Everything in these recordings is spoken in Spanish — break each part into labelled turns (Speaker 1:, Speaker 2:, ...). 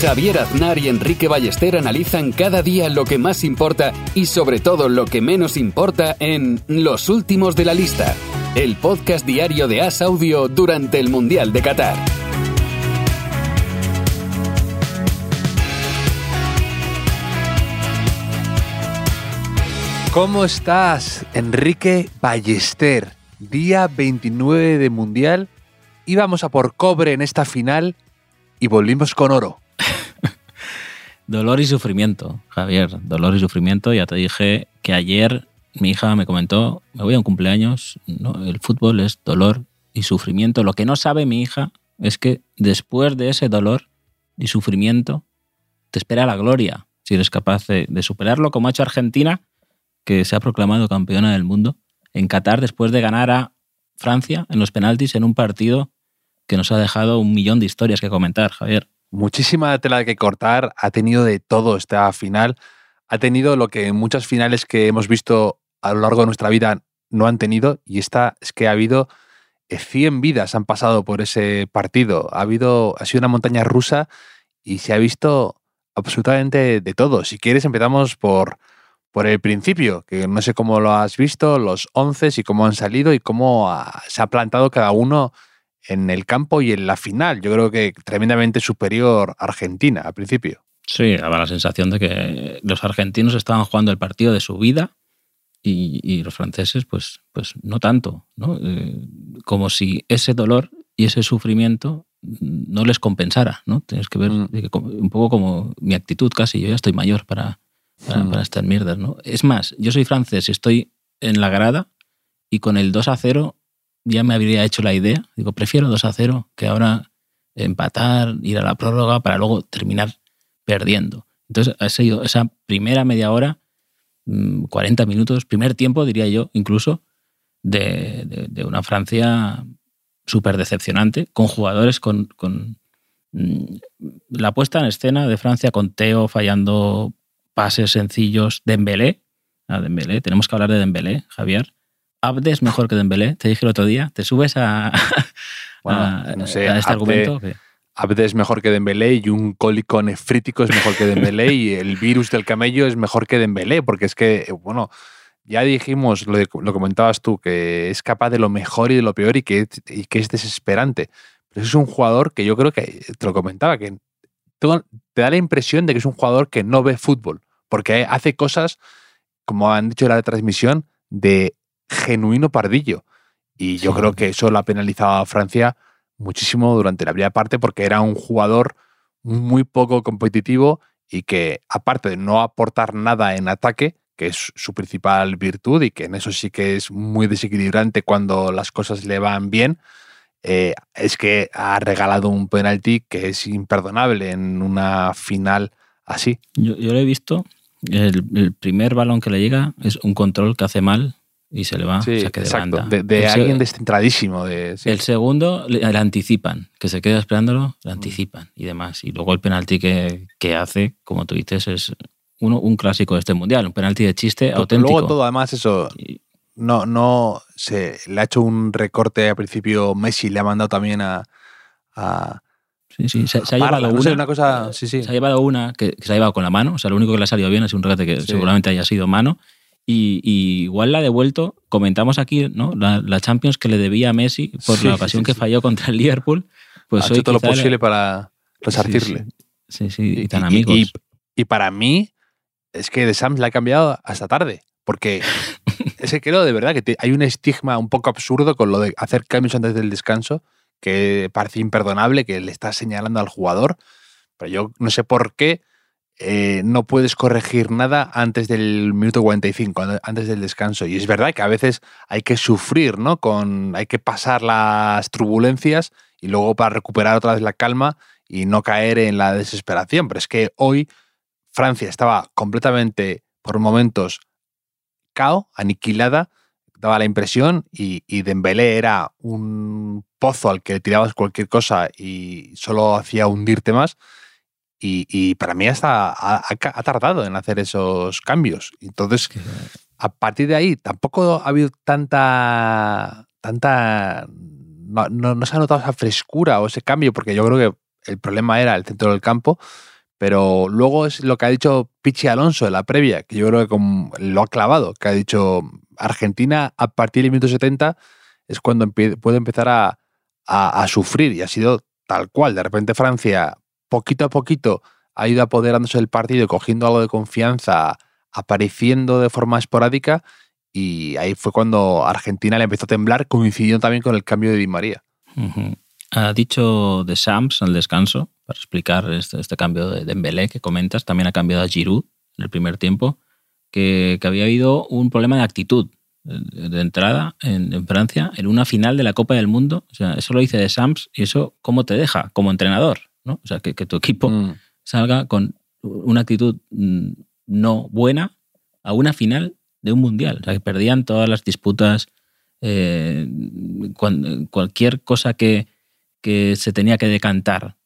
Speaker 1: Javier Aznar y Enrique Ballester analizan cada día lo que más importa y sobre todo lo que menos importa en Los Últimos de la Lista, el podcast diario de As Audio durante el Mundial de Qatar.
Speaker 2: ¿Cómo estás, Enrique Ballester? Día 29 de Mundial. Íbamos a por cobre en esta final y volvimos con oro.
Speaker 3: Dolor y sufrimiento, Javier. Dolor y sufrimiento. Ya te dije que ayer mi hija me comentó, me voy a un cumpleaños, ¿no? el fútbol es dolor y sufrimiento. Lo que no sabe mi hija es que después de ese dolor y sufrimiento te espera la gloria, si eres capaz de, de superarlo, como ha hecho Argentina, que se ha proclamado campeona del mundo en Qatar después de ganar a Francia en los penaltis en un partido que nos ha dejado un millón de historias que comentar, Javier.
Speaker 2: Muchísima tela que cortar, ha tenido de todo esta final, ha tenido lo que muchas finales que hemos visto a lo largo de nuestra vida no han tenido y esta es que ha habido 100 vidas han pasado por ese partido, ha habido ha sido una montaña rusa y se ha visto absolutamente de todo. Si quieres empezamos por por el principio, que no sé cómo lo has visto, los once y cómo han salido y cómo se ha plantado cada uno en el campo y en la final. Yo creo que tremendamente superior Argentina al principio.
Speaker 3: Sí, daba la sensación de que los argentinos estaban jugando el partido de su vida y, y los franceses, pues, pues no tanto, ¿no? Eh, como si ese dolor y ese sufrimiento no les compensara, ¿no? Tienes que ver
Speaker 2: Mm.
Speaker 3: un poco como mi actitud casi, yo ya estoy mayor para, para,
Speaker 2: Mm.
Speaker 3: para estas mierdas, ¿no? Es más, yo soy francés y estoy en la grada y con el 2 a 0 ya me habría hecho la idea. Digo, prefiero 2 a 0 que ahora empatar, ir a la prórroga para luego terminar perdiendo. Entonces, ha sido esa primera media hora, mm, 40 minutos, primer tiempo, diría yo, incluso, de, de- una Francia súper decepcionante, con jugadores con, con, mm, la puesta en escena de Francia con Teo fallando pases sencillos, Dembélé, a Dembélé, tenemos que hablar de Dembélé, Javier. Abde es mejor que Dembélé, te dije el otro día, te subes a,
Speaker 2: Bueno,
Speaker 3: a-
Speaker 2: no sé,
Speaker 3: a este
Speaker 2: Abde-
Speaker 3: argumento. que-
Speaker 2: Abde es mejor que Dembélé y un cólico nefrítico es mejor que Dembélé y el virus del camello es mejor que Dembélé, porque es que, bueno, ya dijimos, lo, de- lo comentabas tú, que es capaz de lo mejor y de lo peor y que, es- y que es desesperante. Pero es un jugador que yo creo que, te lo comentaba, que te da la impresión de que es un jugador que no ve fútbol, porque hace cosas, como han dicho en la transmisión, de genuino pardillo. Y yo
Speaker 3: Sí.
Speaker 2: creo que eso lo ha penalizado a Francia muchísimo durante la primera parte porque era un jugador muy poco competitivo y que aparte de no aportar nada en ataque, que es su principal virtud y que en eso sí que es muy desequilibrante cuando las cosas le van bien, eh, es que ha regalado un penalti que es imperdonable en una final así.
Speaker 3: Yo, yo lo he visto. El, el primer balón que le llega es un control que hace mal y se le va.
Speaker 2: Sí,
Speaker 3: o sea, que de
Speaker 2: exacto. De, de
Speaker 3: El
Speaker 2: alguien descentradísimo. De, sí.
Speaker 3: El segundo le, le anticipan, que se queda esperándolo, le anticipan y demás. Y luego el penalti que, que hace, como tú dices, es uno, un clásico de este mundial, un penalti de chiste auténtico.
Speaker 2: Luego todo, además, eso, no, no se le ha hecho un recorte al principio Messi, le ha mandado también a. a
Speaker 3: sí, sí, se, se ha llevado una.
Speaker 2: cosa- sí, sí.
Speaker 3: Se ha llevado una que, que se ha llevado con la mano. O sea, lo único que le ha salido bien es un regate que seguramente haya sido mano. Y, y igual la ha devuelto. Comentamos aquí, ¿no? La, la Champions que le debía a Messi por
Speaker 2: Sí,
Speaker 3: la ocasión
Speaker 2: sí,
Speaker 3: que falló contra el Liverpool. Pues
Speaker 2: ha
Speaker 3: hoy
Speaker 2: hecho todo lo
Speaker 3: le-
Speaker 2: posible para resarcirle.
Speaker 3: Sí, sí, y tan amigos.
Speaker 2: Y, y para mí, es que de Sams le ha cambiado hasta tarde. Porque es que creo de verdad que te- hay un estigma un poco absurdo con lo de hacer cambios antes del descanso, que parece imperdonable, que le está señalando al jugador. Pero yo no sé por qué eh, no puedes corregir nada antes del minuto 45, an- antes del descanso. Y es verdad que a veces hay que sufrir, ¿no? Con, hay que pasar las turbulencias y luego para recuperar otra vez la calma y no caer en la desesperación. Pero es que hoy Francia estaba completamente, por momentos, cao, aniquilada, daba la impresión y, y Dembélé era un pozo al que tirabas cualquier cosa y solo hacía hundirte más. Y, para mí hasta ha, tardado en hacer esos cambios. Entonces, a partir de ahí, tampoco ha habido tanta. tanta. No, se ha notado esa frescura o ese cambio, porque yo creo que el problema era el centro del campo. Pero luego es lo que ha dicho Pichi Alonso en la previa, que yo creo que lo ha clavado, que ha dicho Argentina a partir del minuto 70 es cuando puede empezar a, a, sufrir y ha sido tal cual. De repente Francia, poquito a poquito, ha ido apoderándose del partido cogiendo algo de confianza, apareciendo de forma esporádica y ahí fue cuando Argentina le empezó a temblar, coincidiendo también con el cambio de Di María.
Speaker 3: Ha dicho de Sams al descanso, para explicar este, este, cambio de Dembélé que comentas, también ha cambiado a Giroud en el primer tiempo, que, que había habido un problema de actitud de entrada en, Francia en una final de la Copa del Mundo. Eso lo dice de Sams y eso cómo te deja como entrenador, ¿no? O sea, que, tu equipo mm. salga con una actitud mm, no buena a una final de un mundial. O sea, que perdían todas las disputas, eh, cualquier cosa que, que, se tenía que decantar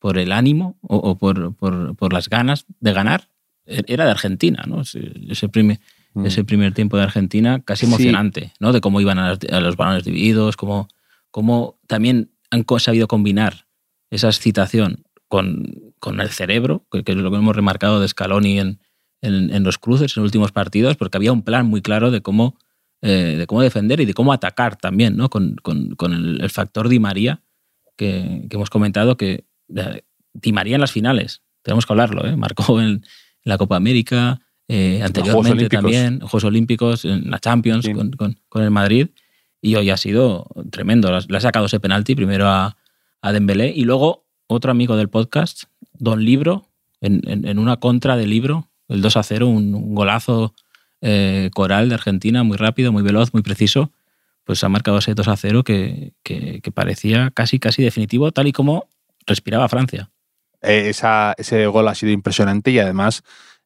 Speaker 3: por el ánimo o, por, por, por, las ganas de ganar, e-, era de Argentina, ¿no? Ese, primer, Mm. ese primer tiempo de Argentina, casi emocionante, ¿no? De cómo iban a, los balones divididos, cómo, cómo también han sabido combinar esa excitación con, con el cerebro, que, es lo que hemos remarcado de Scaloni en, en, los cruces en los últimos partidos, porque había un plan muy claro de cómo, eh, de cómo defender y de cómo atacar también, ¿no? Con, con, con el, factor Di María, que, que hemos comentado que Di María en las finales, tenemos que hablarlo, ¿eh? marcó en la Copa América, eh, anteriormente también, Juegos Olímpicos, en la Champions con, el Madrid, y hoy ha sido tremendo. Le ha sacado ese penalti primero a, a Dembélé y luego otro amigo del podcast, Don Libro, en, una contra de Libro, el 2 a 0, un, golazo eh, coral de Argentina, muy rápido, muy veloz, muy preciso, pues ha marcado ese 2 a 0 que, parecía casi, casi definitivo, tal y como respiraba Francia.
Speaker 2: Eh, ese gol ha sido impresionante y además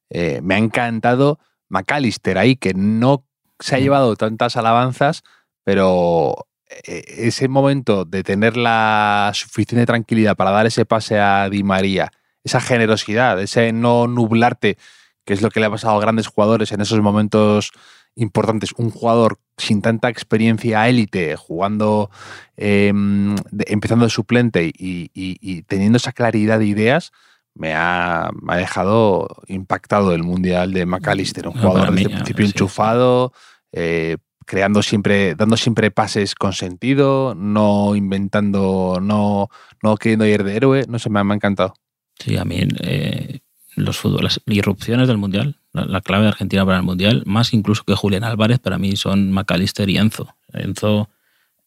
Speaker 2: eh, me ha encantado McAllister ahí, que no se ha llevado tantas alabanzas, pero ese momento de tener la suficiente tranquilidad para dar ese pase a Di María, esa generosidad, ese no nublarte, que es lo que le ha pasado a grandes jugadores en esos momentos importantes. Un jugador sin tanta experiencia élite, jugando, em, empezando de suplente y, teniendo esa claridad de ideas, me ha, dejado impactado el Mundial de McAllister, un jugador desde el principio enchufado, eh, creando siempre, dando siempre pases con sentido, no inventando, no, no queriendo ir de héroe, no sé, me, ha encantado.
Speaker 3: Sí, a mí eh, los fútbol, las irrupciones del Mundial, la, clave de Argentina para el Mundial, más incluso que Julián Álvarez, para mí son McAllister y Enzo. Enzo,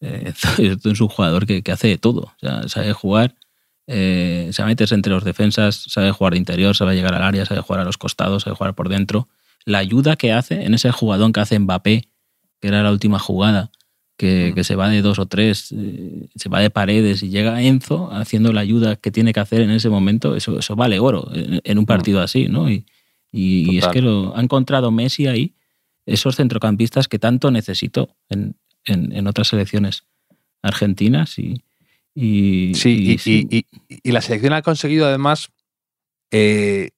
Speaker 3: eh, es un jugador que, que, hace de todo, sabe jugar eh, sabe entre los defensas, sabe jugar de interior, sabe llegar al área, sabe jugar a los costados, sabe jugar por dentro. La ayuda que hace en ese jugadón que hace Mbappé, que era la última jugada, que, mm. se va de dos o tres, eh, se va de paredes y llega Enzo haciendo la ayuda que tiene que hacer en ese momento, eso, eso vale oro en, un mm. partido así, ¿no? Y, es que lo ha encontrado Messi ahí, esos centrocampistas que tanto necesitó en, en otras selecciones argentinas y, y,
Speaker 2: sí, y, la selección ha conseguido además, eh,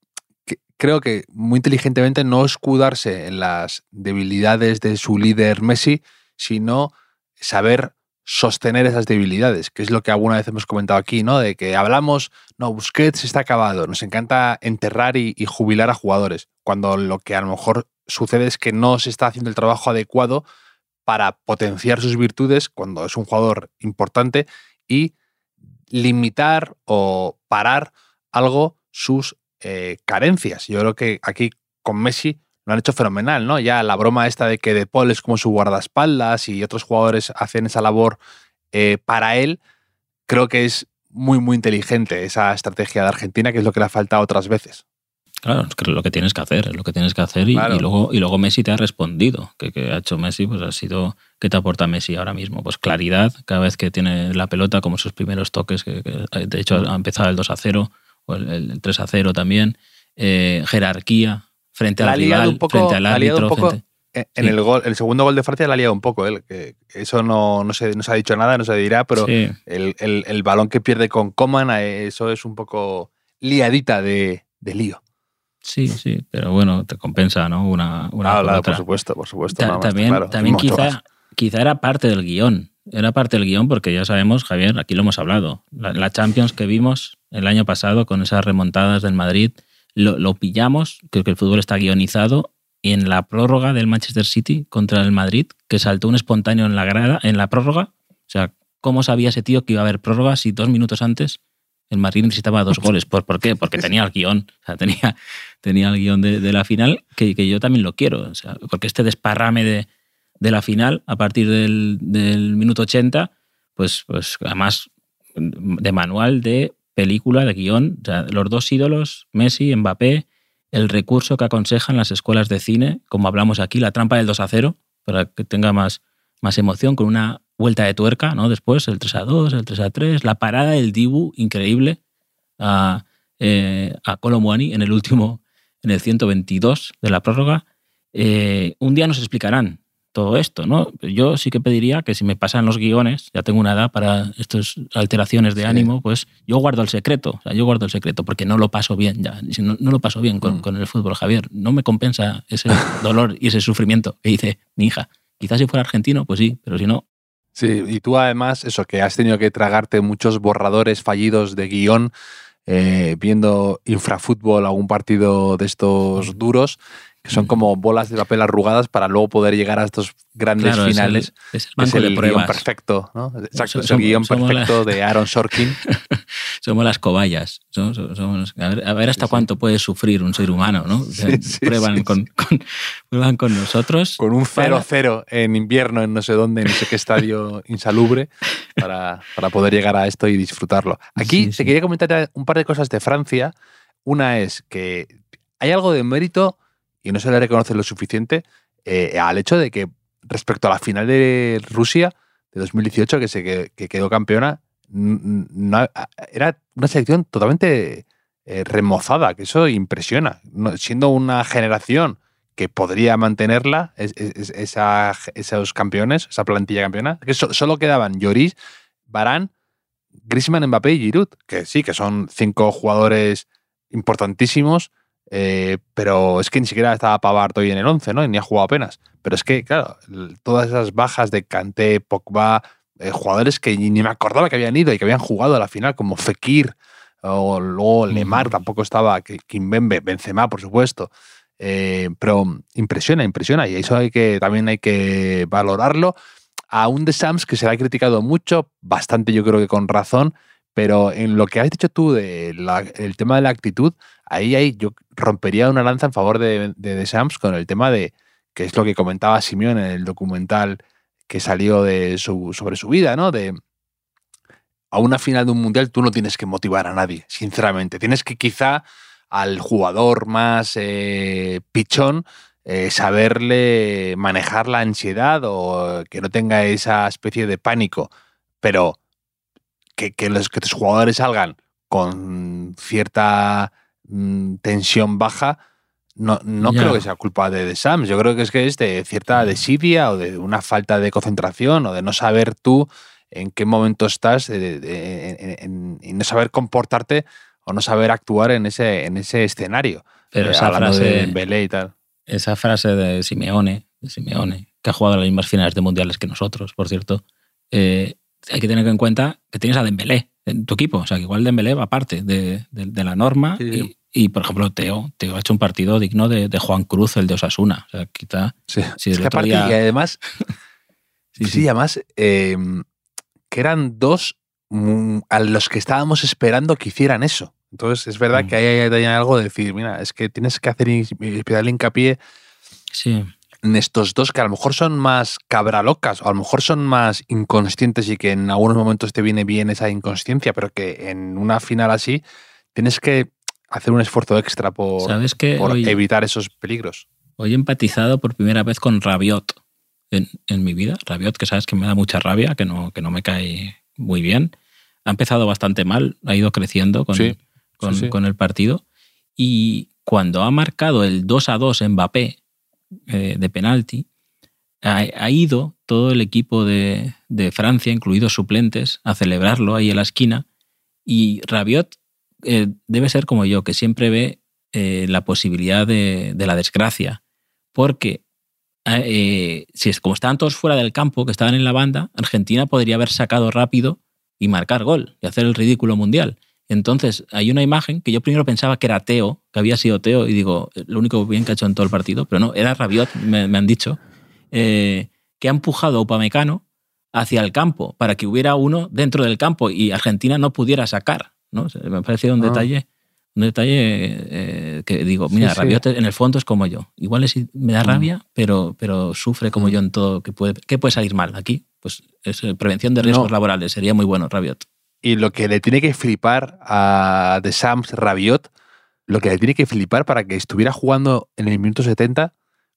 Speaker 2: creo que muy inteligentemente, no escudarse en las debilidades de su líder Messi, sino saber sostener esas debilidades, que es lo que alguna vez hemos comentado aquí, ¿no? De que hablamos, no, Busquets está acabado, nos encanta enterrar y, y jubilar a jugadores, cuando lo que a lo mejor sucede es que no se está haciendo el trabajo adecuado para potenciar sus virtudes cuando es un jugador importante y limitar o parar algo sus eh, carencias. Yo creo que aquí con Messi lo han hecho fenomenal, ¿no? Ya la broma esta de que De Paul es como su guardaespaldas y otros jugadores hacen esa labor eh, para él, creo que es muy, muy inteligente esa estrategia de Argentina, que es lo que le ha faltado otras veces.
Speaker 3: Claro, es lo que tienes que hacer, es lo que tienes que hacer y, luego, y luego Messi te ha respondido. Que, que ha hecho Messi, pues ha sido, ¿qué te aporta Messi ahora mismo? Pues claridad, cada vez que tiene la pelota, como sus primeros toques, que, de hecho ha empezado el 2 a 0 o el, 3 a 0 también, eh, jerarquía frente al rival, frente al árbitro.
Speaker 2: en el gol, el segundo gol de Francia la ha liado un poco, eso no, no, se, no se ha dicho nada, no se dirá, pero
Speaker 3: Sí.
Speaker 2: el, el- el balón que pierde con Coman, eh, eso es un poco liadita de, de lío.
Speaker 3: Sí, sí, pero bueno, te compensa, ¿no? Una, una
Speaker 2: Ah,
Speaker 3: por
Speaker 2: claro,
Speaker 3: otra.
Speaker 2: por supuesto, por supuesto.
Speaker 3: Ta-
Speaker 2: nada más,
Speaker 3: también
Speaker 2: claro,
Speaker 3: también quizá, quizá era parte del guion. Era parte del guion porque ya sabemos, Javier, aquí lo hemos hablado. La, Champions que vimos el año pasado con esas remontadas del Madrid, lo, lo pillamos, creo que el fútbol está guionizado, y en la prórroga del Manchester City contra el Madrid, que saltó un espontáneo en la grada, en la prórroga. O sea, ¿cómo sabía ese tío que iba a haber prórroga si dos minutos antes el Madrid necesitaba dos goles? ¿Por, por qué? Porque tenía el guion. Tenía, tenía el guion de, de la final, que, que yo también lo quiero. O sea, porque este desparrame de, de la final a partir del, minuto 80, pues, pues además de manual de película, de guion, o sea, los dos ídolos, Messi, Mbappé, el recurso que aconsejan las escuelas de cine, como hablamos aquí, la trampa del 2 a 0, para que tenga más, más emoción, con una vuelta de tuerca, ¿no? Después el 3 a 2, el 3 a 3, la parada del Dibu, increíble, a, eh, a en el último, en el 122 de la prórroga. Eh, un día nos explicarán todo esto, ¿no? Yo sí que pediría que si me pasan los guiones, ya tengo una edad para estas alteraciones de
Speaker 2: Sí.
Speaker 3: ánimo, pues yo guardo el secreto, o sea, yo guardo el secreto porque no lo paso bien ya, no, no lo paso bien con,
Speaker 2: Mm.
Speaker 3: con el fútbol, Javier, no me compensa ese dolor y ese sufrimiento que dice mi hija. Quizás si fuera argentino, pues sí, pero si no,
Speaker 2: Sí, y tú además, eso, que has tenido que tragarte muchos borradores fallidos de guion, eh, viendo infrafútbol, algún partido de estos duros, que son como bolas de papel arrugadas para luego poder llegar a estos grandes
Speaker 3: claro, es el-
Speaker 2: finales.
Speaker 3: es el,
Speaker 2: que es
Speaker 3: banco
Speaker 2: el
Speaker 3: de guion
Speaker 2: perfecto, ¿no? Exacto,
Speaker 3: So-
Speaker 2: es el
Speaker 3: guion
Speaker 2: perfecto de Aaron Sorkin.
Speaker 3: Somos las cobayas. Somos, somos- a, ver, a ver hasta
Speaker 2: Sí, sí.
Speaker 3: cuánto puede sufrir un ser humano, ¿no?
Speaker 2: Sí,
Speaker 3: prueban, con, con- prueban con nosotros.
Speaker 2: Con un
Speaker 3: para-
Speaker 2: 0-0 en invierno, en no sé dónde, en no sé qué estadio insalubre, para, para poder llegar a esto y disfrutarlo. Aquí te quería comentar un par de cosas de Francia. Una es que hay algo de mérito, y no se le reconoce lo suficiente, eh, al hecho de que respecto a la final de Rusia de 2018, que se que, que quedó campeona, era una selección totalmente eh, remozada, que eso impresiona. Siendo una generación que podría mantenerla, esos campeones, esa plantilla campeona, que so- solo quedaban Lloris, Barán, Griezmann, Mbappé y Giroud, que sí, que son cinco jugadores importantísimos, eh, pero es que ni siquiera estaba Pavard hoy en el 11, ¿no? Y ni ha jugado apenas. Pero es que, claro, todas esas bajas de Kanté, Pogba, eh, jugadores que ni me acordaba que habían ido y que habían jugado a la final, como Fekir, o luego Lemar tampoco estaba, Kimpembe, Benzema, por supuesto. Eh, pero impresiona, impresiona, y eso hay que, también hay que valorarlo. A un de Sams que se le ha criticado mucho, bastante yo creo que con razón, pero en lo que has dicho tú del el tema de la actitud, ahí, ahí yo rompería una lanza en favor de, de, de con el tema de, que es lo que comentaba Simeón en el documental que salió de su, sobre su vida, ¿no? De a una final de un mundial tú no tienes que motivar a nadie, sinceramente. Tienes que quizá al jugador más eh, pichón eh, saberle manejar la ansiedad o que no tenga esa especie de pánico, pero que, que los, que tus jugadores salgan con cierta mm, tensión baja, no, no creo que sea culpa de, de Sams. Yo creo que es que es de cierta desidia o de una falta de concentración o de no saber tú en qué momento estás de- de- en- en- no saber comportarte o no saber actuar en ese, en ese escenario.
Speaker 3: Pero
Speaker 2: Eh,
Speaker 3: esa
Speaker 2: hablando de
Speaker 3: frase,
Speaker 2: Dembélé y tal.
Speaker 3: esa frase de Simeone, de Simeone, que ha jugado las mismas finales de mundiales que nosotros, por cierto, eh, hay que tener en cuenta que tienes a Dembélé en tu equipo. O sea, que igual Dembélé va aparte de, de- de la norma.
Speaker 2: Sí.
Speaker 3: Y, y, por ejemplo, Teo, Teo ha hecho un partido digno de, de Juan Cruz, el de Osasuna. O sea, quizá...
Speaker 2: Sí.
Speaker 3: Sí,
Speaker 2: es que
Speaker 3: otro
Speaker 2: aparte,
Speaker 3: día-
Speaker 2: y además,
Speaker 3: Sí,
Speaker 2: sí,
Speaker 3: sí.
Speaker 2: además, eh, que eran dos mm, a los que estábamos esperando que hicieran eso. Entonces, es verdad
Speaker 3: Mm.
Speaker 2: que ahí hay, hay algo de decir, mira, es que tienes que hacer especial hincapié
Speaker 3: Sí,
Speaker 2: en estos dos que a lo mejor son más cabralocas o a lo mejor son más inconscientes y que en algunos momentos te viene bien esa inconsciencia, pero que en una final así tienes que hacer un esfuerzo extra por,
Speaker 3: ¿sabes que
Speaker 2: por
Speaker 3: hoy,
Speaker 2: evitar esos peligros.
Speaker 3: hoy he empatizado por primera vez con Rabiot en, en mi vida? Rabiot, que sabes que me da mucha rabia, que no, que no me cae muy bien. Ha empezado bastante mal, ha ido creciendo con,
Speaker 2: Sí,
Speaker 3: con,
Speaker 2: sí, sí.
Speaker 3: con el partido. Y cuando ha marcado el 2 a 2 Mbappé, eh, de penalti, ha, ha, ido todo el equipo de, de, Francia, incluidos suplentes, a celebrarlo ahí en la esquina. Y Rabiot eh, debe ser como yo, que siempre ve eh, la posibilidad de, la desgracia. Porque eh, si es como estaban todos fuera del campo, que estaban en la banda, Argentina podría haber sacado rápido y marcar gol y hacer el ridículo mundial. Entonces, hay una imagen que yo primero pensaba que era Teo, que había sido Teo, y digo, lo único bien que ha hecho en todo el partido, pero no, era Rabiot, me, han dicho, que ha empujado a Upamecano hacia el campo para que hubiera uno dentro del campo y Argentina no pudiera sacar. ¿No? Me parece un ah. detalle un detalle eh, que digo, mira, sí, Rabiot sí. en el fondo es como yo. Igual es, me da rabia, mm. pero, pero sufre como mm. yo en todo. que puede, ¿Qué puede salir mal aquí? Pues es prevención de riesgos no. laborales. Sería muy bueno, Rabiot.
Speaker 2: Y lo que le tiene que flipar a The Sams Rabiot, lo que le tiene que flipar para que estuviera jugando en el minuto 70,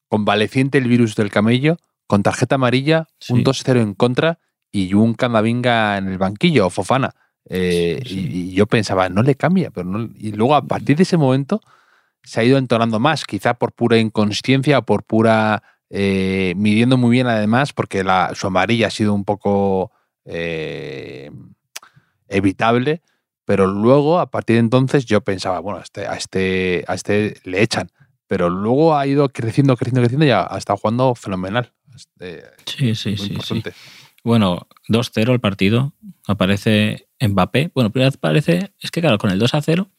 Speaker 2: convaleciente el virus del camello, con tarjeta amarilla, sí. un 2-0 en contra y un Camavinga en el banquillo, o Fofana. Eh, sí, sí. Y, y, yo pensaba, no le cambia, pero no, y luego a partir de ese momento se ha ido entonando más, quizá por pura inconsciencia o por pura eh, midiendo muy bien además, porque la, su amarilla ha sido un poco eh, evitable, pero luego a partir de entonces yo pensaba, bueno, a este, a este, a este le echan, pero luego ha ido creciendo, creciendo, creciendo y ha, ha estado jugando fenomenal. Este,
Speaker 3: sí, sí, sí, sí, Bueno, 2-0 el partido, aparece Mbappé. Bueno, primero aparece, es que claro, con el 2 a 0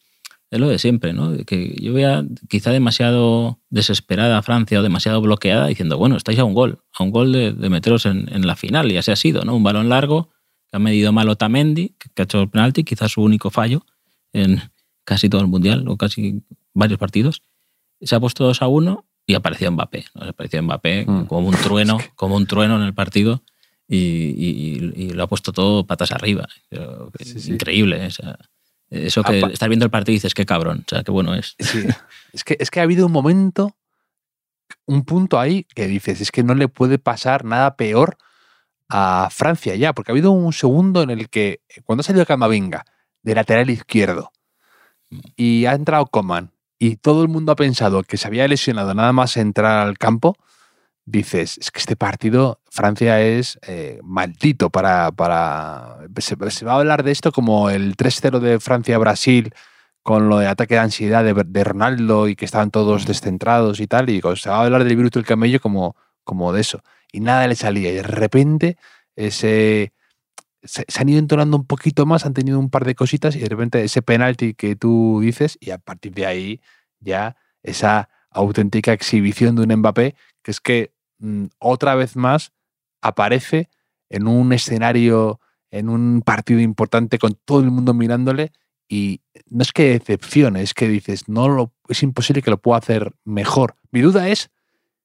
Speaker 3: es lo de siempre, ¿no? Que yo vea quizá demasiado desesperada a Francia o demasiado bloqueada diciendo, bueno, estáis a un gol, a un gol de, de meteros en, en, la final y así ha sido, ¿no? Un balón largo que ha medido mal Otamendi, que ha hecho el penalti, quizás su único fallo en casi todo el mundial o casi varios partidos. Se ha puesto 2 a 1 y apareció Mbappé. ¿no? Apareció Mbappé mm. como un trueno, como un trueno en el partido y, y, y, lo ha puesto todo patas arriba. Sí, sí. Increíble. O sea, eso que estás viendo el partido y dices, qué cabrón, o sea, qué bueno es.
Speaker 2: Sí. es, que, es que ha habido un momento, un punto ahí que dices, es que no le puede pasar nada peor a Francia ya, porque ha habido un segundo en el que, cuando ha salido Camavinga, de lateral izquierdo, y ha entrado Coman, y todo el mundo ha pensado que se había lesionado nada más entrar al campo, dices, es que este partido, Francia es eh, maldito para... para se, va a hablar de esto como el 3-0 de Francia-Brasil con lo de ataque de ansiedad de, Ronaldo y que estaban todos descentrados y tal, y se va a hablar del virus del camello como, como de eso. Y nada le salía. Y de repente ese, se, se, han ido entonando un poquito más, han tenido un par de cositas y de repente ese penalti que tú dices y a partir de ahí ya esa auténtica exhibición de un Mbappé que es que otra vez más aparece en un escenario, en un partido importante con todo el mundo mirándole y no es que decepcione, es que dices, no lo, es imposible que lo pueda hacer mejor. Mi duda es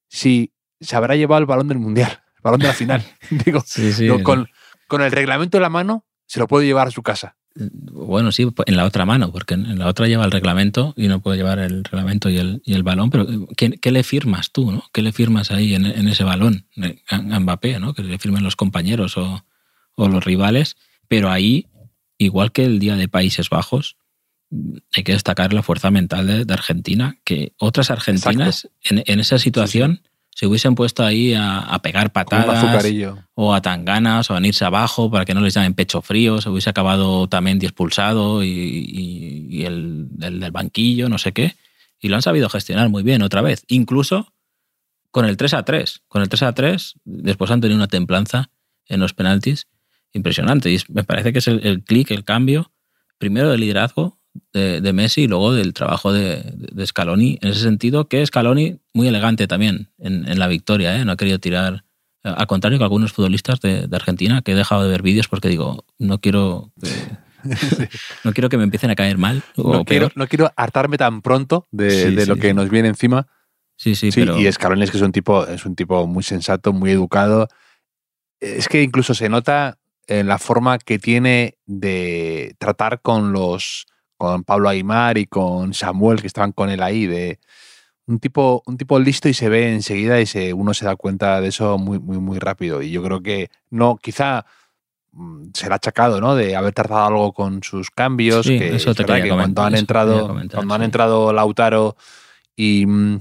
Speaker 2: si se habrá llevado el balón del mundial, el balón de la final. Digo,
Speaker 3: sí, sí,
Speaker 2: digo con, con, el reglamento en la mano, se lo puede llevar a su casa.
Speaker 3: Bueno, sí, en la otra mano, porque en la otra lleva el reglamento y no puede llevar el reglamento y el, y el balón, pero ¿qué, ¿qué, le firmas tú? ¿no? ¿Qué le firmas ahí en, en ese balón a, Mbappé? ¿no? Que le firmen los compañeros o, o, los rivales, pero ahí, igual que el día de Países Bajos, hay que destacar la fuerza mental de, de Argentina, que otras argentinas en, en, esa situación... Sí, sí se hubiesen puesto ahí a, a pegar patadas o a tanganas o a irse abajo para que no les llamen pecho frío, se hubiese acabado también expulsado y, y, y el, el, del banquillo, no sé qué. Y lo han sabido gestionar muy bien otra vez. Incluso con el 3 a 3. Con el 3 a 3, después han tenido una templanza en los penaltis impresionante. Y me parece que es el, el clic, el cambio, primero de liderazgo de, de, Messi y luego del trabajo de, de, Scaloni. En ese sentido, que Scaloni muy elegante también en, en la victoria, ¿eh? no ha querido tirar. Al contrario que algunos futbolistas de, de, Argentina, que he dejado de ver vídeos porque digo, no quiero. Eh, no quiero que me empiecen a caer mal.
Speaker 2: No, quiero, no quiero hartarme tan pronto de, sí, de lo que nos viene encima.
Speaker 3: Sí, sí, pero...
Speaker 2: Y Scaloni es que es un, tipo, es un tipo muy sensato, muy educado. Es que incluso se nota en la forma que tiene de tratar con los con Pablo Aymar y con Samuel, que estaban con él ahí, de un tipo, un tipo listo y se ve enseguida y se, uno se da cuenta de eso muy, muy, muy rápido. Y yo creo que no, quizá mm, será achacado, ¿no? De haber tardado algo con sus cambios.
Speaker 3: Sí,
Speaker 2: que
Speaker 3: eso te que
Speaker 2: cuando han entrado, comentar, cuando sí. han entrado Lautaro y, mm,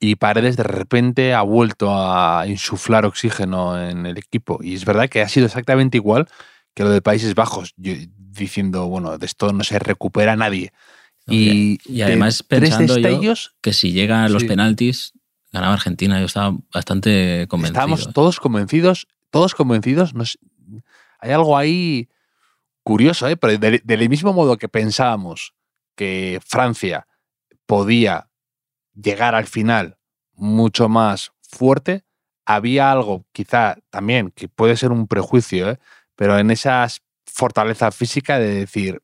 Speaker 2: y Paredes de repente ha vuelto a insuflar oxígeno en el equipo. Y es verdad que ha sido exactamente igual que lo de Países Bajos, yo- diciendo, bueno, de esto no se recupera nadie. Y,
Speaker 3: y además pensando yo que si llega a los penaltis, ganaba Argentina. Yo estaba bastante convencido.
Speaker 2: estábamos todos convencidos, todos convencidos. no sé, hay algo ahí curioso, ¿eh? pero del, del mismo modo que pensábamos que Francia podía llegar al final mucho más fuerte, había algo quizá también que puede ser un prejuicio, ¿eh? pero en esa fortaleza física de decir,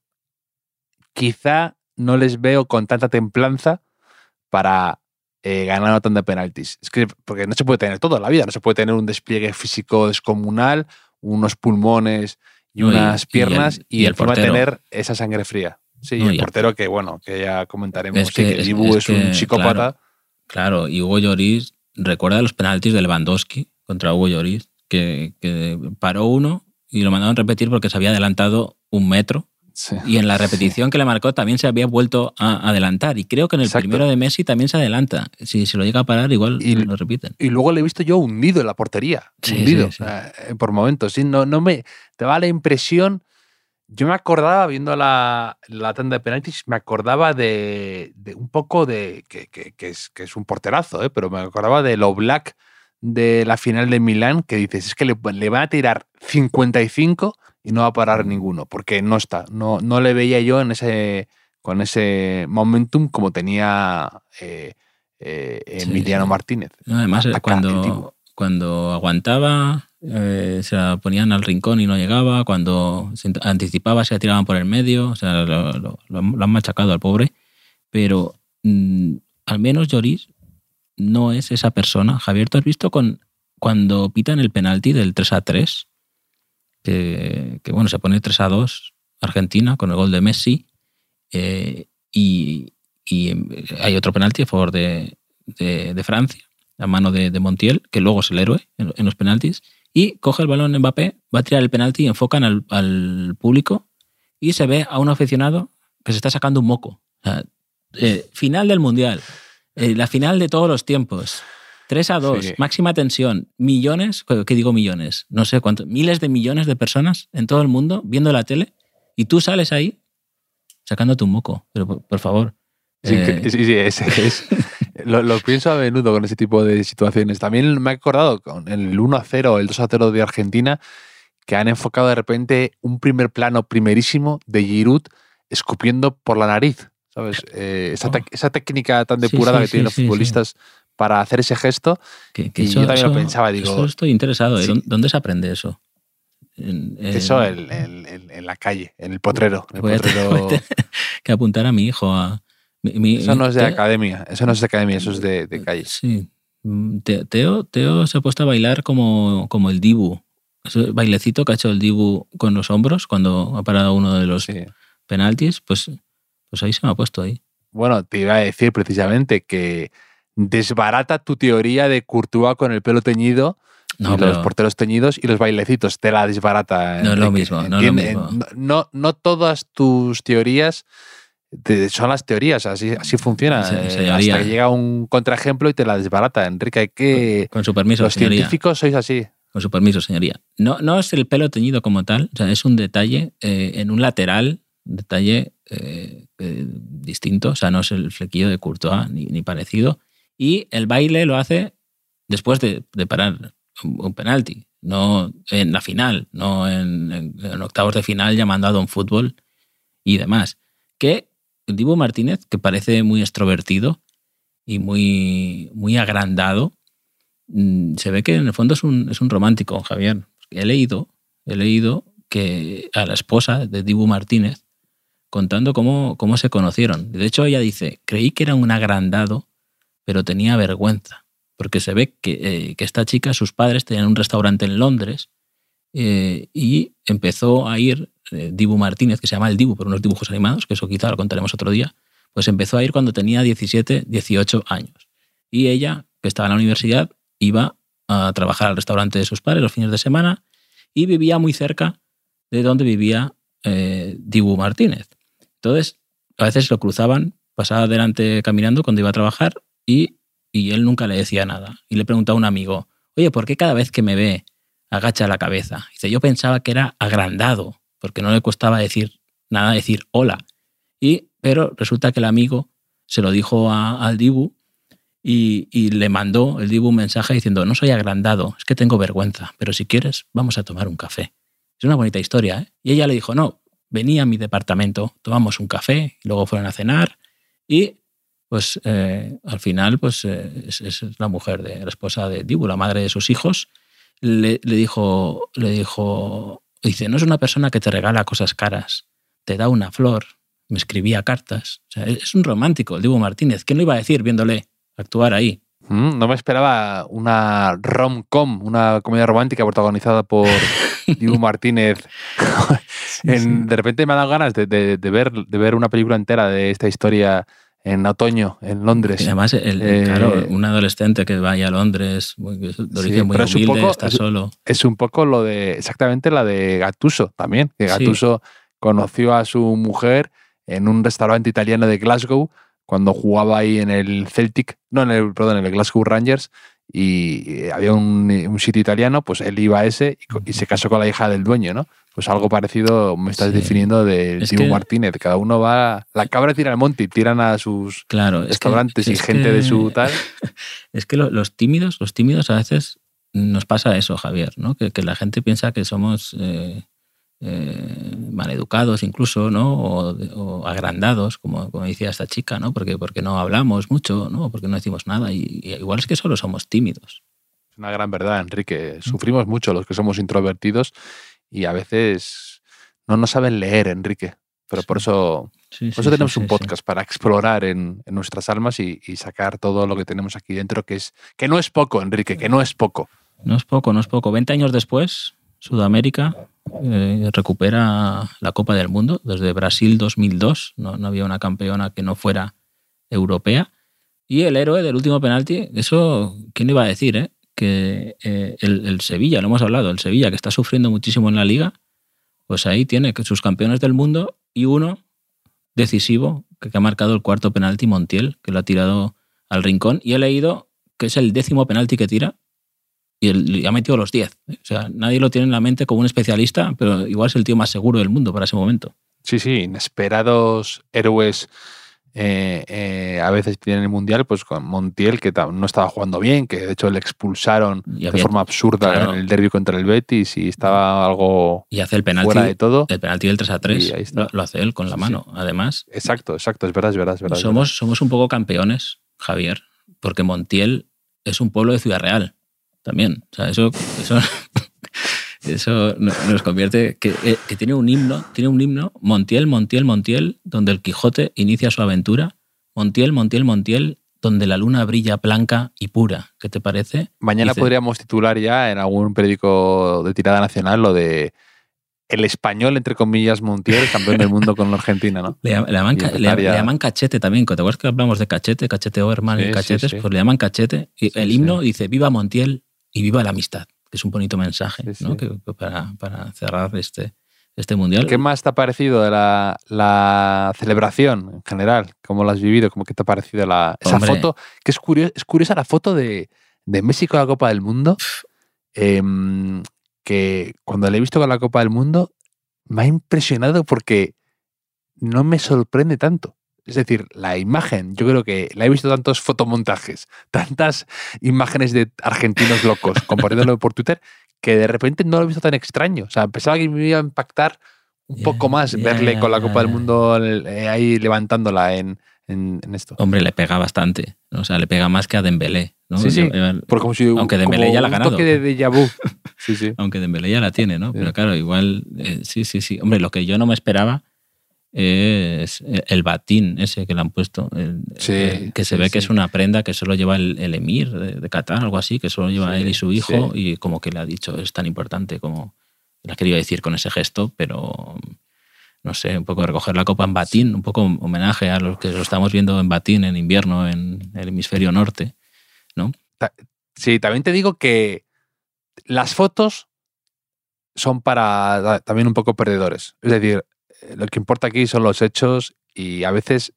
Speaker 2: quizá no les veo con tanta templanza para eh, ganar tanda de penaltis. Es que, porque no se puede tener todo en la vida, no se puede tener un despliegue físico descomunal, unos pulmones y
Speaker 3: No, y-
Speaker 2: unas
Speaker 3: y el-
Speaker 2: piernas y,
Speaker 3: y el
Speaker 2: encima
Speaker 3: portero.
Speaker 2: tener esa sangre fría. Sí,
Speaker 3: No,
Speaker 2: y
Speaker 3: y
Speaker 2: el portero que, bueno, que ya comentaremos,
Speaker 3: Es
Speaker 2: sí,
Speaker 3: que- es-
Speaker 2: Dibu
Speaker 3: es
Speaker 2: es, un psicópata.
Speaker 3: claro. Claro, y Hugo Lloris recuerda los penaltis de Lewandowski contra Hugo Lloris, que, que paró uno y lo mandaron repetir porque se había adelantado un metro.
Speaker 2: Sí.
Speaker 3: Y en la repetición que le marcó también se había vuelto a adelantar. Y creo que en el
Speaker 2: Exacto.
Speaker 3: primero de Messi también se adelanta. Si se lo llega a parar, igual
Speaker 2: Y-
Speaker 3: lo repiten.
Speaker 2: Y luego le he visto yo hundido en la portería.
Speaker 3: Sí,
Speaker 2: hundido.
Speaker 3: sí, sí.
Speaker 2: o sea, eh, por momentos. Sí, no, no me. Te da la impresión. Yo me acordaba, viendo la, la tanda de penaltis, me acordaba de, de un poco de. Que, que- que es, que es un porterazo, ¿eh? pero me acordaba de lo black de la final de Milán, que dices, es que le, le van a tirar 55 y no va a parar ninguno, porque no está. No, no le veía yo en ese, con ese momentum como tenía eh, eh, Emiliano
Speaker 3: sí.
Speaker 2: Martínez.
Speaker 3: No, Además, eh, cuando, cuando aguantaba, eh, se la ponían al rincón y no llegaba. Cuando se anticipaba, se la tiraban por el medio. O sea, lo han machacado al pobre. Pero mm, al menos Lloris no es esa persona. Javier, ¿tú has visto con, cuando pitan el penalti del 3 a 3? Que, bueno, se pone 3 a 2 Argentina con el gol de Messi. eh, y, eh, hay otro penalti a favor de, Francia, a mano de, Montiel, que luego es el héroe en, los penaltis. Y coge el balón Mbappé, va a tirar el penalti, enfocan al, al público y se ve a un aficionado que se está sacando un moco. O sea, eh, final del Mundial, eh, la final de todos los tiempos. 3 a 2,
Speaker 2: Sí.
Speaker 3: máxima tensión, millones, ¿qué digo millones? No sé cuántos, miles de millones de personas en todo el mundo viendo la tele y tú sales ahí sacándote un moco. Pero por, por favor.
Speaker 2: Sí,
Speaker 3: eh,
Speaker 2: que- sí, sí, es- es- lo, lo pienso a menudo con ese tipo de situaciones. También me he acordado con el 1 a 0, el 2 a 0 de Argentina, que han enfocado de repente un primer plano primerísimo de Giroud escupiendo por la nariz. ¿Sabes? Eh, esa,
Speaker 3: Oh.
Speaker 2: esa técnica tan depurada
Speaker 3: sí,
Speaker 2: que tienen
Speaker 3: sí,
Speaker 2: los futbolistas para hacer ese gesto.
Speaker 3: que- que
Speaker 2: y yo también lo pensaba, digo,
Speaker 3: eso estoy interesado. ¿eh? ¿Dónde- ¿Dónde se aprende eso? En- en-
Speaker 2: Eso en, la calle, en el potrero. el
Speaker 3: tener que apuntar a mi hijo a. mi- mi-
Speaker 2: Eso no es de academia, eso no es de academia, eso es de, de calle.
Speaker 3: Sí. Mm, Te- Teo, Teo se ha puesto a bailar como, como el Dibu. Ese bailecito que ha hecho el Dibu con los hombros cuando ha parado uno de los
Speaker 2: Sí.
Speaker 3: penaltis, pues, pues ahí se me ha puesto ahí.
Speaker 2: Bueno, te iba a decir precisamente que desbarata tu teoría de Courtois con el pelo teñido
Speaker 3: No,
Speaker 2: y los
Speaker 3: pero-
Speaker 2: porteros teñidos y los bailecitos. Te la desbarata.
Speaker 3: No es lo mismo, no lo mismo.
Speaker 2: No, no, todas tus teorías te- son las teorías, así, así funciona.
Speaker 3: Se-
Speaker 2: eh, hasta que llega un contraejemplo y te la desbarata. Enrique, hay que...
Speaker 3: Con su permiso,
Speaker 2: Los
Speaker 3: señoría.
Speaker 2: científicos sois así.
Speaker 3: Con su permiso, señoría. No, no es el pelo teñido como tal, o sea, es un detalle eh, en un lateral, detalle eh, eh, distinto, o sea, no es el flequillo de Courtois ni, ni parecido. Y el baile lo hace después de, parar un, penalti, no en la final, no en, octavos de final llamando a Don Fútbol y demás. Que Dibu Martínez, que parece muy extrovertido y muy, muy agrandado, mm, se ve que en el fondo es un, es un romántico, Javier. He leído, he leído que a la esposa de Dibu Martínez contando cómo, cómo se conocieron. De hecho, ella dice, creí que era un agrandado, pero tenía vergüenza, porque se ve que, eh, que esta chica, sus padres tenían un restaurante en Londres eh, y empezó a ir eh, Dibu Martínez, que se llama El Dibu por unos dibujos animados, que eso quizá lo contaremos otro día, pues empezó a ir cuando tenía 17, 18 años. Y ella, que estaba en la universidad, iba a trabajar al restaurante de sus padres los fines de semana y vivía muy cerca de donde vivía Dibu Martínez. Entonces, a veces lo cruzaban, pasaba adelante caminando cuando iba a trabajar y y él nunca le decía nada. Y le preguntó a un amigo, oye, ¿por qué cada vez que me ve agacha la cabeza? Dice, yo pensaba que era agrandado, porque no le costaba decir nada, decir hola. Y, pero resulta que el amigo se lo dijo al Dibu y, y, le mandó el Dibu un mensaje diciendo, no soy agrandado, es que tengo vergüenza, pero si quieres, vamos a tomar un café. Es una bonita historia, ¿eh? Y ella le dijo, no, venía a mi departamento, tomamos un café, luego fueron a cenar y pues eh, al final pues eh, es, la mujer de la esposa de Dibu, la madre de sus hijos, le, le, dijo, le dijo, dice, no es una persona que te regala cosas caras, te da una flor, me escribía cartas. O sea, es un romántico, el Dibu Martínez. ¿Qué no iba a decir viéndole actuar ahí?
Speaker 2: Mm, no me esperaba una rom-com, una comedia romántica protagonizada por Dibu Martínez. De repente me ha dado ganas de, ver, de ver una película entera de esta historia en otoño, en Londres.
Speaker 3: Y además, eh, claro, un adolescente que vaya a Londres, de origen muy humilde, está solo.
Speaker 2: Es un poco lo de, exactamente la de Gattuso también, que Gattuso conoció a su mujer en un restaurante italiano de Glasgow cuando jugaba ahí en el Celtic, no, en el, perdón, en el Glasgow Rangers, y había un, sitio italiano, pues él iba a ese y, se casó con la hija del dueño, ¿no? Pues algo parecido me estás definiendo del Timo Martínez. Cada uno va. La cabra tira al monte y tiran a sus restaurantes y gente de su tal.
Speaker 3: Es que los tímidos, los tímidos a veces nos pasa eso, Javier, ¿no? Que, la gente piensa que somos. Eh, eh, maleducados incluso, ¿no? O, agrandados, como, como, decía esta chica, ¿no? Porque, porque no hablamos mucho, ¿no? Porque no decimos nada. Y, igual es que solo somos tímidos.
Speaker 2: Es una gran verdad, Enrique. Sufrimos mucho los que somos introvertidos y a veces no nos saben leer, Enrique. Pero por eso, por eso tenemos un podcast para explorar en, en nuestras almas y, y, sacar todo lo que tenemos aquí dentro, que, es, que no es poco, Enrique, que no es poco.
Speaker 3: No es poco, no es poco. 20 años después, Sudamérica eh, recupera la Copa del Mundo. Desde Brasil 2002 no, no, había una campeona que no fuera europea. Y el héroe del último penalti, eso, ¿quién iba a decir? Eh? Que eh, el, Sevilla, lo hemos hablado, el Sevilla que está sufriendo muchísimo en la liga, pues ahí tiene sus campeones del mundo y uno decisivo que, que ha marcado el cuarto penalti, Montiel, que lo ha tirado al rincón. Y he leído que es el décimo penalti que tira y, ha metido los 10. O sea, nadie lo tiene en la mente como un especialista, pero igual es el tío más seguro del mundo para ese momento.
Speaker 2: Sí, sí, inesperados héroes eh, eh, a veces tienen el mundial, pues con Montiel, que no estaba jugando bien, que de hecho le expulsaron de forma absurda en el derby contra el Betis y estaba algo
Speaker 3: y hace el penalti,
Speaker 2: fuera de todo.
Speaker 3: El penalti del 3 a 3 lo, hace él con la mano, además.
Speaker 2: Exacto, exacto, es verdad, es verdad. Es verdad
Speaker 3: somos, somos un poco campeones, Javier, porque Montiel es un pueblo de Ciudad Real también. O sea, eso, eso, eso nos convierte que, eh, que, tiene un himno, tiene un himno, Montiel, Montiel, Montiel, donde el Quijote inicia su aventura. Montiel, Montiel, Montiel, donde la luna brilla blanca y pura. ¿Qué te parece?
Speaker 2: Mañana podríamos titular ya en algún periódico de tirada nacional lo de el español, entre comillas, Montiel, campeón del mundo con Argentina, ¿no?
Speaker 3: Le, llaman, cachete también. ¿Te acuerdas que hablamos de cachete, cachete Oberman y cachetes? Pues le llaman cachete. Y el himno dice, viva Montiel, y viva la amistad, que es un bonito mensaje ¿no? Que, para, para, cerrar este, este mundial.
Speaker 2: ¿Qué más te ha parecido de la, la celebración en general? ¿Cómo lo has vivido? ¿Cómo que te ha parecido la, esa foto? Que es, curiosa, es curiosa la foto de, de México a la Copa del Mundo. Em, que cuando la he visto con la Copa del Mundo me ha impresionado porque no me sorprende tanto. Es decir, la imagen, yo creo que la he visto tantos fotomontajes, tantas imágenes de argentinos locos compartiéndolo por Twitter, que de repente no lo he visto tan extraño. O sea, pensaba que me iba a impactar un poco más verle con la Copa del Mundo eh, ahí levantándola en, en, esto.
Speaker 3: Hombre, le pega bastante. O sea, le pega más que a Dembélé. ¿no?
Speaker 2: Sí, sí. como si,
Speaker 3: Aunque Dembélé ya la ha ganado.
Speaker 2: toque de déjà vu. Sí, sí.
Speaker 3: Aunque Dembélé ya la tiene, ¿no? Pero claro, igual, eh, sí, sí, sí. Hombre, lo que yo no me esperaba es el batín ese que le han puesto. que se ve que es una prenda que solo lleva el, emir de, Qatar, algo así, que solo lleva él y su hijo, y como que le ha dicho, es tan importante como le ha querido decir con ese gesto, pero no sé, un poco recoger la copa en batín, un poco homenaje a los que lo estamos viendo en batín en invierno en el hemisferio norte, ¿no?
Speaker 2: Sí, también te digo que las fotos son para también un poco perdedores. Es decir, lo que importa aquí son los hechos y a veces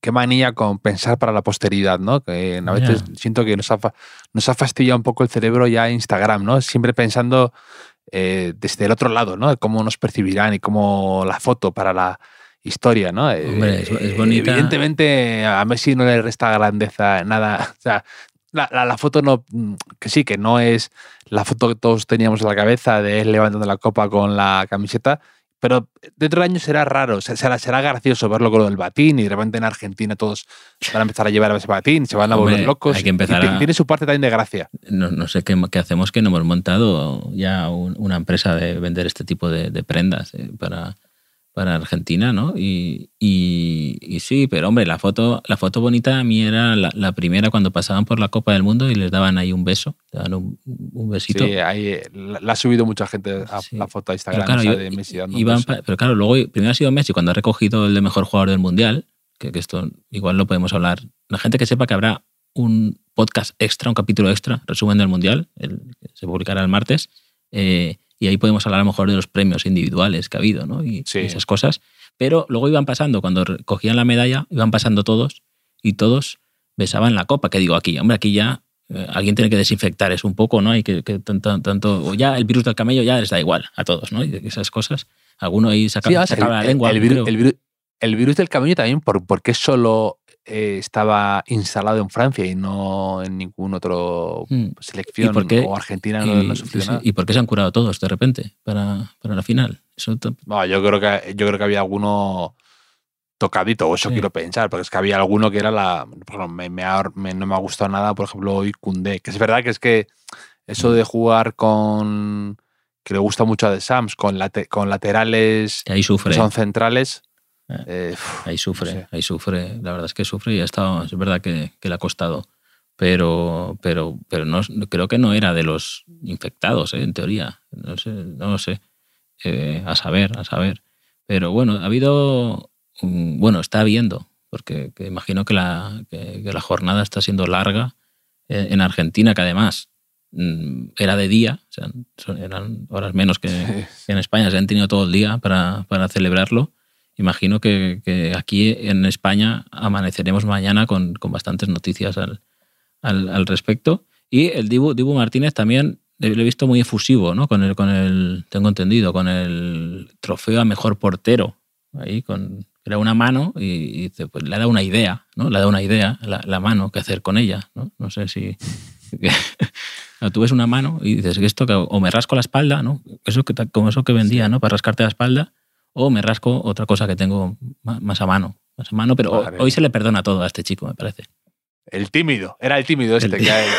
Speaker 2: qué manía con pensar para la posteridad, ¿no? Que a veces siento que nos ha, nos ha fastidiado un poco el cerebro ya Instagram, ¿no? Siempre pensando eh, desde el otro lado, ¿no? Cómo nos percibirán y cómo la foto para la historia, ¿no?
Speaker 3: Hombre, es, bonita.
Speaker 2: Evidentemente a Messi no le resta grandeza nada. O sea, la, la, foto no, que sí, que no es la foto que todos teníamos en la cabeza de él levantando la copa con la camiseta, pero dentro de años será raro, será, será gracioso verlo con lo del batín y de repente en Argentina todos van a empezar a llevar ese batín, se van a volver locos.
Speaker 3: Hay que empezar
Speaker 2: Tiene su parte también de gracia.
Speaker 3: No, sé qué, hacemos que no hemos montado ya una empresa de vender este tipo de, prendas eh, para para Argentina, ¿no? Y, y, sí, pero hombre, la foto, la foto bonita a mí era la, primera cuando pasaban por la Copa del Mundo y les daban ahí un beso, daban un, besito.
Speaker 2: Sí, ahí eh, la, ha subido mucha gente a la foto a Instagram
Speaker 3: claro,
Speaker 2: de Messi dando
Speaker 3: Pero claro, luego primero ha sido Messi cuando ha recogido el de mejor jugador del Mundial, que, que esto igual lo podemos hablar. La gente que sepa que habrá un podcast extra, un capítulo extra, resumen del Mundial, el, se publicará el martes, eh, y ahí podemos hablar a lo mejor de los premios individuales que ha habido, ¿no? Y, esas cosas. Pero luego iban pasando, cuando cogían la medalla, iban pasando todos y todos besaban la copa. Que digo aquí, hombre, aquí ya eh, alguien tiene que desinfectar eso un poco, ¿no? Y que, tanto, tanto, o ya el virus del camello ya les da igual a todos, ¿no? Y esas cosas. Alguno ahí saca, la lengua.
Speaker 2: El, virus, el, virus, del camello también, ¿por, porque solo eh, estaba instalado en Francia y no en ningún otro hmm. selección o Argentina no, no sufrió nada.
Speaker 3: ¿Y por qué se han curado todos de repente para, para la final?
Speaker 2: no, yo creo que yo creo que había alguno tocadito, o eso quiero pensar, porque es que había alguno que era la. me, me, no me ha gustado nada, por ejemplo, hoy Cundé, que es verdad que es que eso de jugar con. que le gusta mucho a The Sams, con, con laterales
Speaker 3: ahí sufre.
Speaker 2: que son centrales.
Speaker 3: Eh, ahí sufre, ahí sufre. La verdad es que sufre y ha estado, es verdad que, le ha costado. Pero, pero, pero no, creo que no era de los infectados, eh, en teoría. No sé, no lo sé. Eh, a saber, a saber. Pero bueno, ha habido, bueno, está habiendo, porque imagino que la, que, la jornada está siendo larga en Argentina, que además mm, era de día, o sea, eran horas menos que, en España, se han tenido todo el día para, para celebrarlo imagino que, aquí en España amaneceremos mañana con, bastantes noticias al, al, respecto. Y el Dibu, Dibu Martínez también lo he visto muy efusivo, ¿no? Con el, con el, tengo entendido, con el trofeo a mejor portero. Ahí con, era una mano y, pues, le ha dado una idea, ¿no? Le ha dado una idea, la, mano, qué hacer con ella, ¿no? No sé si... tú ves una mano y dices, esto o me rasco la espalda, ¿no? Eso que, como eso que vendía, ¿no? Para rascarte la espalda, o me rasco otra cosa que tengo más a mano. Más a mano, pero hoy se le perdona todo a este chico, me parece.
Speaker 2: El tímido, era el tímido este,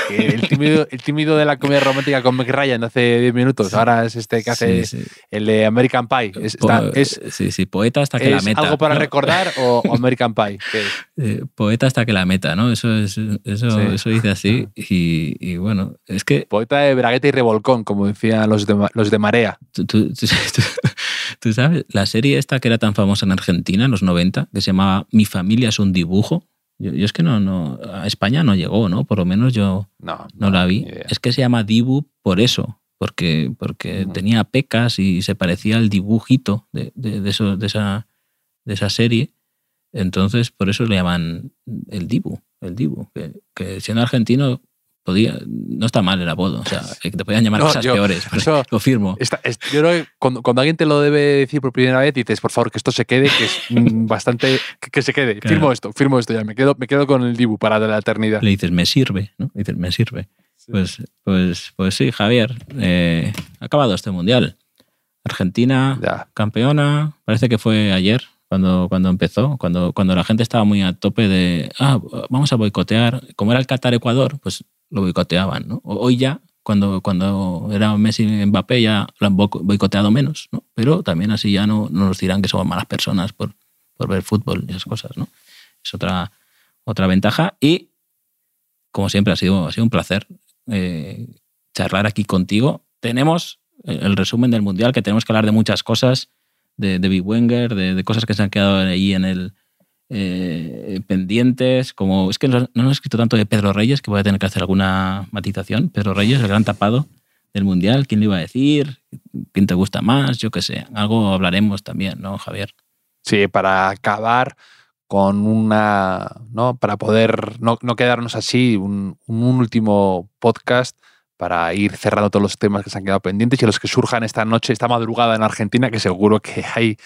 Speaker 2: el, tímido, el tímido de la comedia romántica con Meg Ryan hace 10 minutos. Ahora es este que hace el de American Pie. Es,
Speaker 3: sí, sí, poeta hasta que la meta.
Speaker 2: ¿Algo para recordar o, American Pie?
Speaker 3: Eh, poeta hasta que la meta, ¿no? Eso, es, eso, eso dice así. Y, bueno, es que.
Speaker 2: Poeta de bragueta y revolcón, como decían los de, los de Marea.
Speaker 3: Tú sabes, la serie esta que era tan famosa en Argentina en los 90, que se llamaba Mi familia es un dibujo. Yo, es que no, no, a España no llegó, ¿no? Por lo menos yo no, no, la vi. Es que se llama Dibu por eso, porque, porque tenía pecas y se parecía al dibujito de, de, eso, de, esa, de esa serie. Entonces, por eso le llaman el Dibu, el Dibu, que, que siendo argentino no está mal el apodo. O sea, que te podían llamar cosas peores. lo firmo.
Speaker 2: yo creo que cuando, alguien te lo debe decir por primera vez, dices, por favor, que esto se quede, que es mm, bastante. Que, se quede. Firmo esto, firmo esto ya. Me quedo, me quedo con el Dibu para la eternidad.
Speaker 3: Le dices, me sirve, ¿no? Le dices, me sirve. Pues, pues, pues sí, Javier. Eh, ha acabado este mundial. Argentina, campeona. Parece que fue ayer cuando, cuando empezó, cuando, cuando la gente estaba muy a tope de, ah, vamos a boicotear. Como era el Qatar-Ecuador, pues lo boicoteaban. ¿no? Hoy ya, cuando, cuando era Messi Mbappé, ya lo han boicoteado menos, ¿no? pero también así ya no, no nos dirán que somos malas personas por, por ver fútbol y esas cosas. ¿no? Es otra, otra ventaja. Y, como siempre, ha sido, ha sido un placer eh, charlar aquí contigo. Tenemos el resumen del Mundial, que tenemos que hablar de muchas cosas, de, de Big Wenger, de cosas que se han quedado ahí en el, eh, pendientes, como es que no, no he escrito tanto de Pedro Reyes, que voy a tener que hacer alguna matización. Pedro Reyes, el gran tapado del Mundial, ¿quién le iba a decir? ¿Quién te gusta más? Yo qué sé, algo hablaremos también, ¿no, Javier?
Speaker 2: Sí, para acabar con una, ¿no? Para poder no, no quedarnos así, un, un, último podcast para ir cerrando todos los temas que se han quedado pendientes y los que surjan esta noche, esta madrugada en Argentina, que seguro que hay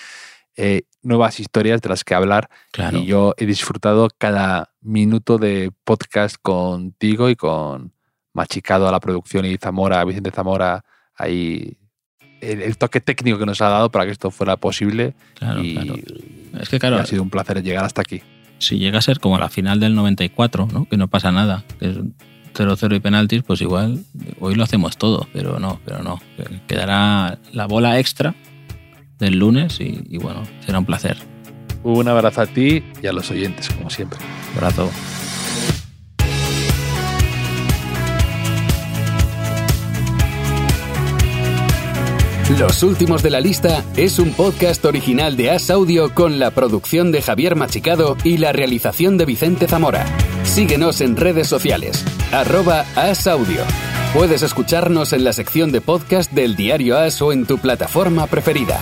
Speaker 2: eh, nuevas historias de las que hablar.
Speaker 3: Claro.
Speaker 2: Y yo he disfrutado cada minuto de podcast contigo y con Machicado a la producción y Zamora, Vicente Zamora, ahí el, el toque técnico que nos ha dado para que esto fuera posible.
Speaker 3: Claro,
Speaker 2: y,
Speaker 3: claro. Es que claro,
Speaker 2: ha sido un placer llegar hasta aquí.
Speaker 3: si llega a ser como la final del 94, ¿no? que no pasa nada, que es 0-0 y penaltis, pues igual hoy lo hacemos todo, pero no, pero no. Quedará la bola extra del lunes y, y bueno, será un placer.
Speaker 2: Un abrazo a ti y a los oyentes, como siempre.
Speaker 3: Abrazo.
Speaker 1: Los últimos de la lista es un podcast original de As Audio con la producción de Javier Machicado y la realización de Vicente Zamora. Síguenos en redes sociales, arroba As Audio. Puedes escucharnos en la sección de podcast del diario As o en tu plataforma preferida.